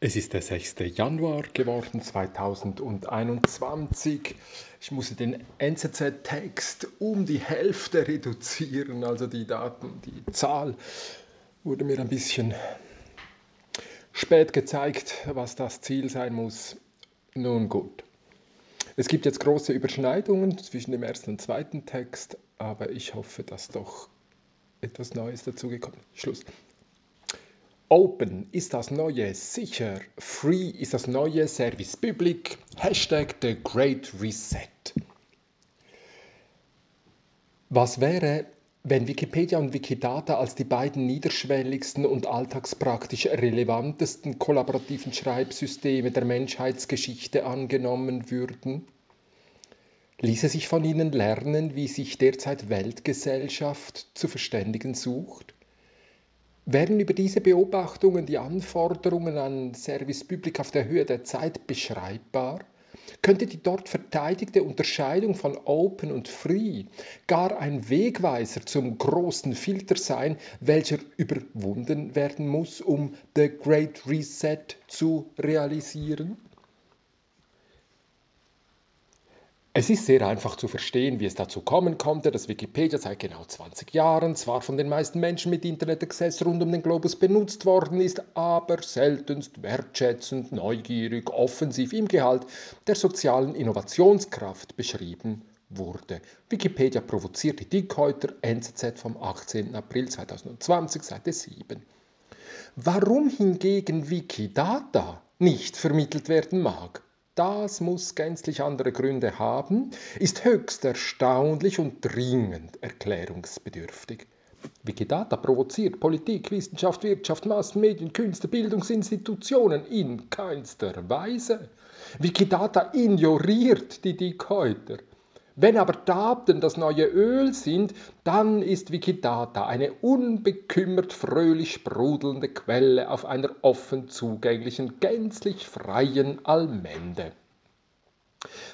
Es ist der 6. Januar geworden, 2021. Ich musste den NZZ-Text um die Hälfte reduzieren, also die Daten, die Zahl wurde mir ein bisschen spät gezeigt, was das Ziel sein muss. Nun gut. Es gibt jetzt große Überschneidungen zwischen dem ersten und zweiten Text, aber ich hoffe, dass doch etwas Neues dazugekommen ist. Schluss. Open ist das neue sicher, free ist das neue Service Public, Hashtag The Great Reset. Was wäre, wenn Wikipedia und Wikidata als die beiden niederschwelligsten und alltagspraktisch relevantesten kollaborativen Schreibsysteme der Menschheitsgeschichte angenommen würden? Ließe sich von ihnen lernen, wie sich derzeit Weltgesellschaft zu verständigen sucht? Werden über diese Beobachtungen die Anforderungen an Service Public auf der Höhe der Zeit beschreibbar? Könnte die dort verteidigte Unterscheidung von Open und Free gar ein Wegweiser zum großen Filter sein, welcher überwunden werden muss, um The Great Reset zu realisieren? Es ist sehr einfach zu verstehen, wie es dazu kommen konnte, dass Wikipedia seit genau 20 Jahren zwar von den meisten Menschen mit Internet Access rund um den Globus benutzt worden ist, aber seltenst wertschätzend, neugierig, offensiv im Gehalt der sozialen Innovationskraft beschrieben wurde. Wikipedia provoziert die Dickhäuter NZZ vom 18. April 2020, Seite 7. Warum hingegen Wikidata nicht vermittelt werden mag, das muss gänzlich andere Gründe haben, ist höchst erstaunlich und dringend erklärungsbedürftig. Wikidata provoziert Politik, Wissenschaft, Wirtschaft, Massen, Medien, Künste, Bildungsinstitutionen in keinster Weise. Wikidata ignoriert die Dickhäuter. Wenn aber Daten das neue Öl sind, dann ist Wikidata eine unbekümmert fröhlich sprudelnde Quelle auf einer offen zugänglichen, gänzlich freien Allmende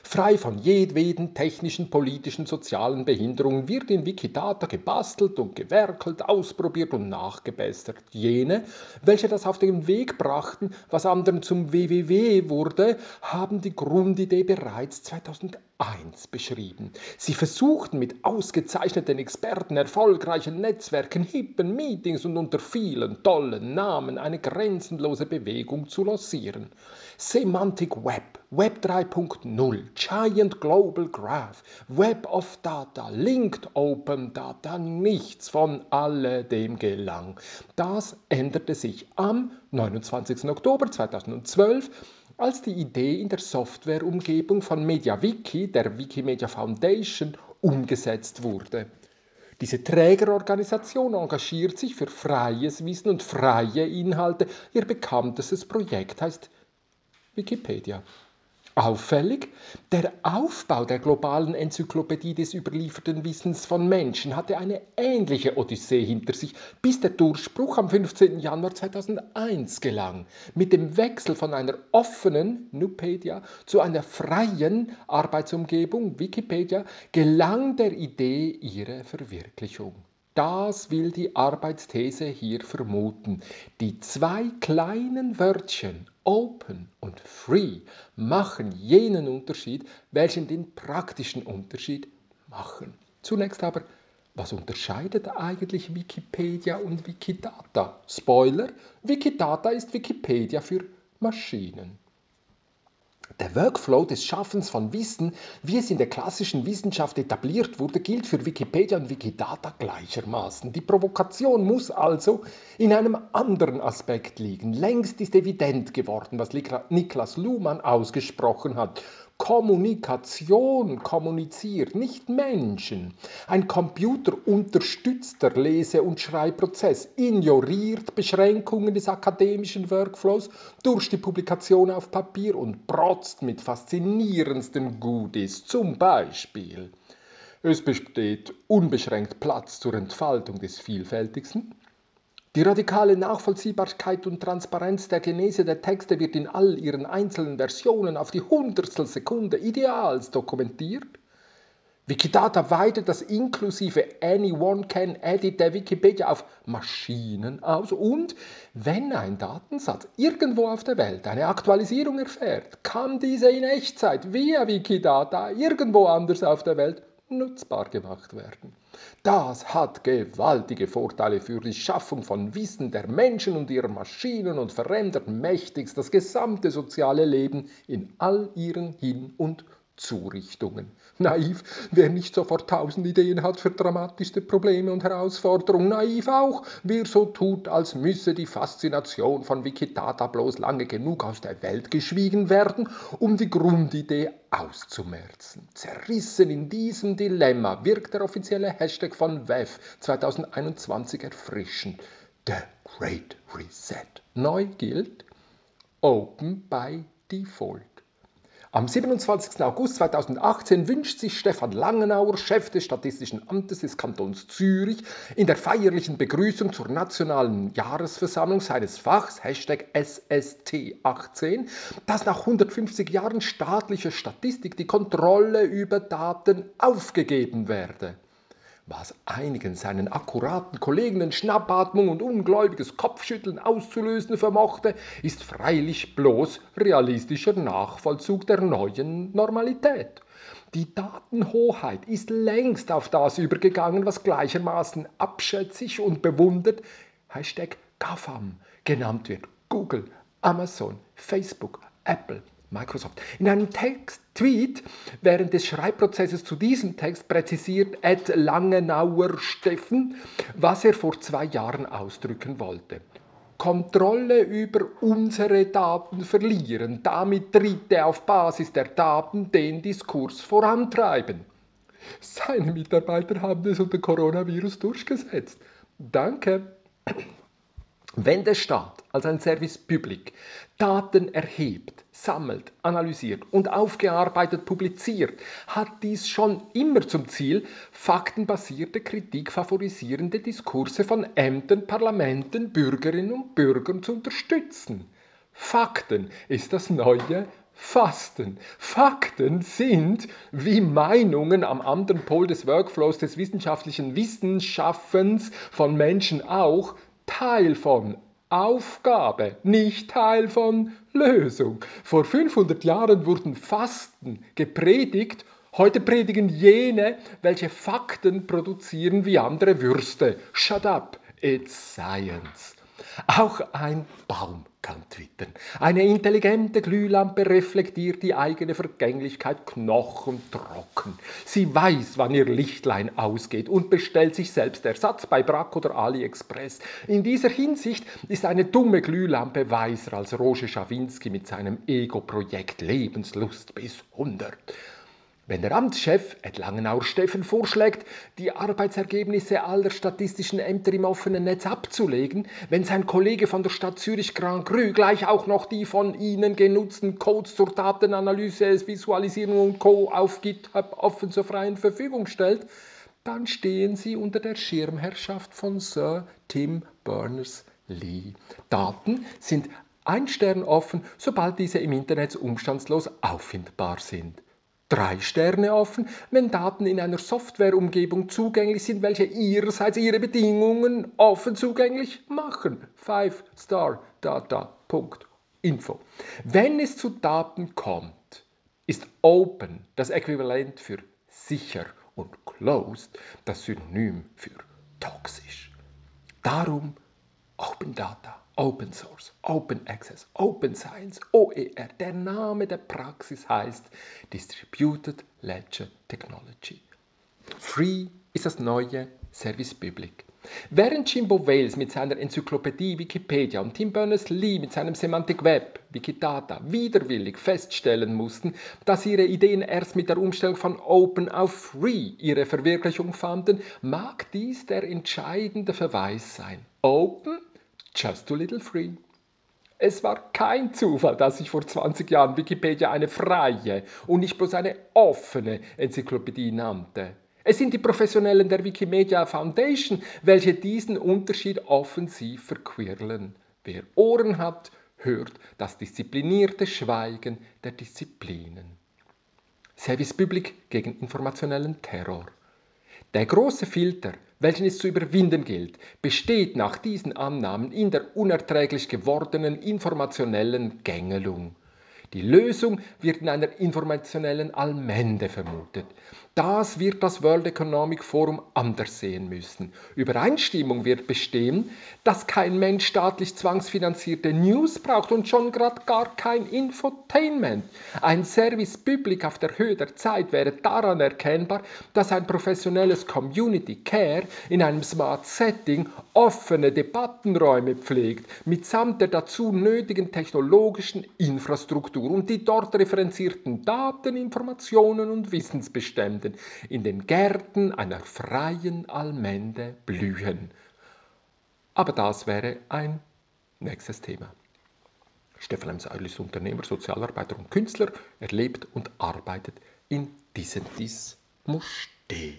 Frei von jedweden technischen, politischen, sozialen Behinderungen wird in Wikidata gebastelt und gewerkelt, ausprobiert und nachgebessert. Jene, welche das auf den Weg brachten, was anderen zum WWW wurde, haben die Grundidee bereits 2001 beschrieben. Sie versuchten mit ausgezeichneten Experten, erfolgreichen Netzwerken, hippen Meetings und unter vielen tollen Namen eine grenzenlose Bewegung zu lancieren. Semantic Web, Web 3.0, Giant Global Graph, Web of Data, Linked Open Data, nichts von alledem gelang. Das änderte sich am 29. Oktober 2012 als die Idee in der Softwareumgebung von MediaWiki, der Wikimedia Foundation, umgesetzt wurde. Diese Trägerorganisation engagiert sich für freies Wissen und freie Inhalte. Ihr bekanntestes Projekt heißt Wikipedia. Auffällig, der Aufbau der globalen Enzyklopädie des überlieferten Wissens von Menschen hatte eine ähnliche Odyssee hinter sich, bis der Durchbruch am 15. Januar 2001 gelang. Mit dem Wechsel von einer offenen Nupedia zu einer freien Arbeitsumgebung Wikipedia gelang der Idee ihre Verwirklichung. Das will die Arbeitsthese hier vermuten. Die zwei kleinen Wörtchen Open und Free machen jenen Unterschied, welchen den praktischen Unterschied machen. Zunächst aber, was unterscheidet eigentlich Wikipedia und Wikidata? Spoiler, Wikidata ist Wikipedia für Maschinen. Der Workflow des Schaffens von Wissen, wie es in der klassischen Wissenschaft etabliert wurde, gilt für Wikipedia und Wikidata gleichermaßen. Die Provokation muss also in einem anderen Aspekt liegen. Längst ist evident geworden, was Niklas Luhmann ausgesprochen hat. Kommunikation kommuniziert, nicht Menschen. Ein computerunterstützter Lese- und Schreibprozess ignoriert Beschränkungen des akademischen Workflows durch die Publikation auf Papier und protzt mit faszinierendsten Goodies. Zum Beispiel, es besteht unbeschränkt Platz zur Entfaltung des Vielfältigsten. Die radikale Nachvollziehbarkeit und Transparenz der Genese der Texte wird in all ihren einzelnen Versionen auf die Hundertstel Sekunde ideals dokumentiert. Wikidata weitet das inklusive Anyone can edit der Wikipedia auf Maschinen aus und wenn ein Datensatz irgendwo auf der Welt eine Aktualisierung erfährt, kann diese in Echtzeit via Wikidata irgendwo anders auf der Welt nutzbar gemacht werden. Das hat gewaltige Vorteile für die Schaffung von Wissen der Menschen und ihrer Maschinen und verändert mächtigst das gesamte soziale Leben in all ihren Hin- und Zurichtungen. Naiv, wer nicht sofort tausend Ideen hat für dramatischste Probleme und Herausforderungen. Naiv auch, wer so tut, als müsse die Faszination von Wikidata bloß lange genug aus der Welt geschwiegen werden, um die Grundidee auszumerzen. Zerrissen in diesem Dilemma wirkt der offizielle Hashtag von WEF 2021 erfrischend. The Great Reset. Neu gilt Open by Default. Am 27. August 2018 wünscht sich Stefan Langenauer, Chef des Statistischen Amtes des Kantons Zürich, in der feierlichen Begrüßung zur nationalen Jahresversammlung seines Fachs Hashtag SST18, dass nach 150 Jahren staatlicher Statistik die Kontrolle über Daten aufgegeben werde was einigen seinen akkuraten Kollegen Schnappatmung und ungläubiges Kopfschütteln auszulösen vermochte, ist freilich bloß realistischer Nachvollzug der neuen Normalität. Die Datenhoheit ist längst auf das übergegangen, was gleichermaßen abschätzig und bewundert Hashtag GAFAM genannt wird. Google, Amazon, Facebook, Apple, Microsoft. In einem Text, Tweet während des Schreibprozesses zu diesem Text präzisiert Ed Langenauer Steffen, was er vor zwei Jahren ausdrücken wollte. Kontrolle über unsere Daten verlieren. Damit Dritte auf Basis der Daten den Diskurs vorantreiben. Seine Mitarbeiter haben es unter Coronavirus durchgesetzt. Danke. Wenn der Staat als ein Service Public Daten erhebt, sammelt, analysiert und aufgearbeitet publiziert, hat dies schon immer zum Ziel, faktenbasierte Kritik favorisierende Diskurse von Ämtern, Parlamenten, Bürgerinnen und Bürgern zu unterstützen. Fakten ist das neue Fasten. Fakten sind, wie Meinungen am anderen Pol des Workflows des wissenschaftlichen Wissenschafens von Menschen auch, Teil von Aufgabe, nicht Teil von Lösung. Vor 500 Jahren wurden Fasten gepredigt, heute predigen jene, welche Fakten produzieren wie andere Würste. Shut up, it's science. Auch ein Baum kann twittern. Eine intelligente Glühlampe reflektiert die eigene Vergänglichkeit knochentrocken. Sie weiß, wann ihr Lichtlein ausgeht und bestellt sich selbst Ersatz bei Brack oder AliExpress. In dieser Hinsicht ist eine dumme Glühlampe weiser als Roger Schawinski mit seinem Ego-Projekt Lebenslust bis 100. Wenn der Amtschef, Ed Langenauer Steffen, vorschlägt, die Arbeitsergebnisse aller statistischen Ämter im offenen Netz abzulegen, wenn sein Kollege von der Stadt Zürich Grand Cru gleich auch noch die von Ihnen genutzten Codes zur Datenanalyse, Visualisierung und Co. auf GitHub offen zur freien Verfügung stellt, dann stehen Sie unter der Schirmherrschaft von Sir Tim Berners-Lee. Daten sind ein Stern offen, sobald diese im Internet umstandslos auffindbar sind drei Sterne offen, wenn Daten in einer Softwareumgebung zugänglich sind, welche ihrerseits ihre Bedingungen offen zugänglich machen. 5-Star-Data.info. Wenn es zu Daten kommt, ist Open das Äquivalent für sicher und Closed das Synonym für toxisch. Darum Open Data. Open Source, Open Access, Open Science, OER. Der Name der Praxis heißt Distributed Ledger Technology. Free ist das neue Service Public. Während Jimbo Wales mit seiner Enzyklopädie Wikipedia und Tim Berners-Lee mit seinem Semantic Web Wikidata widerwillig feststellen mussten, dass ihre Ideen erst mit der Umstellung von Open auf Free ihre Verwirklichung fanden, mag dies der entscheidende Verweis sein. Open Just a little free. Es war kein Zufall, dass ich vor 20 Jahren Wikipedia eine freie und nicht bloß eine offene Enzyklopädie nannte. Es sind die Professionellen der Wikimedia Foundation, welche diesen Unterschied offensiv verquirlen. Wer Ohren hat, hört das disziplinierte Schweigen der Disziplinen. Service Public gegen informationellen Terror. Der große Filter, welchen es zu überwinden gilt, besteht nach diesen Annahmen in der unerträglich gewordenen informationellen Gängelung. Die Lösung wird in einer informationellen Allmende vermutet. Das wird das World Economic Forum anders sehen müssen. Übereinstimmung wird bestehen, dass kein Mensch staatlich zwangsfinanzierte News braucht und schon gerade gar kein Infotainment. Ein Service Public auf der Höhe der Zeit wäre daran erkennbar, dass ein professionelles Community Care in einem Smart Setting offene Debattenräume pflegt, mitsamt der dazu nötigen technologischen Infrastruktur und die dort referenzierten Daten, Informationen und Wissensbestände in den Gärten einer freien Allmende blühen. Aber das wäre ein nächstes Thema. Stefan M. Seidel ist Unternehmer, Sozialarbeiter und Künstler. Er lebt und arbeitet in Disentis Moschee.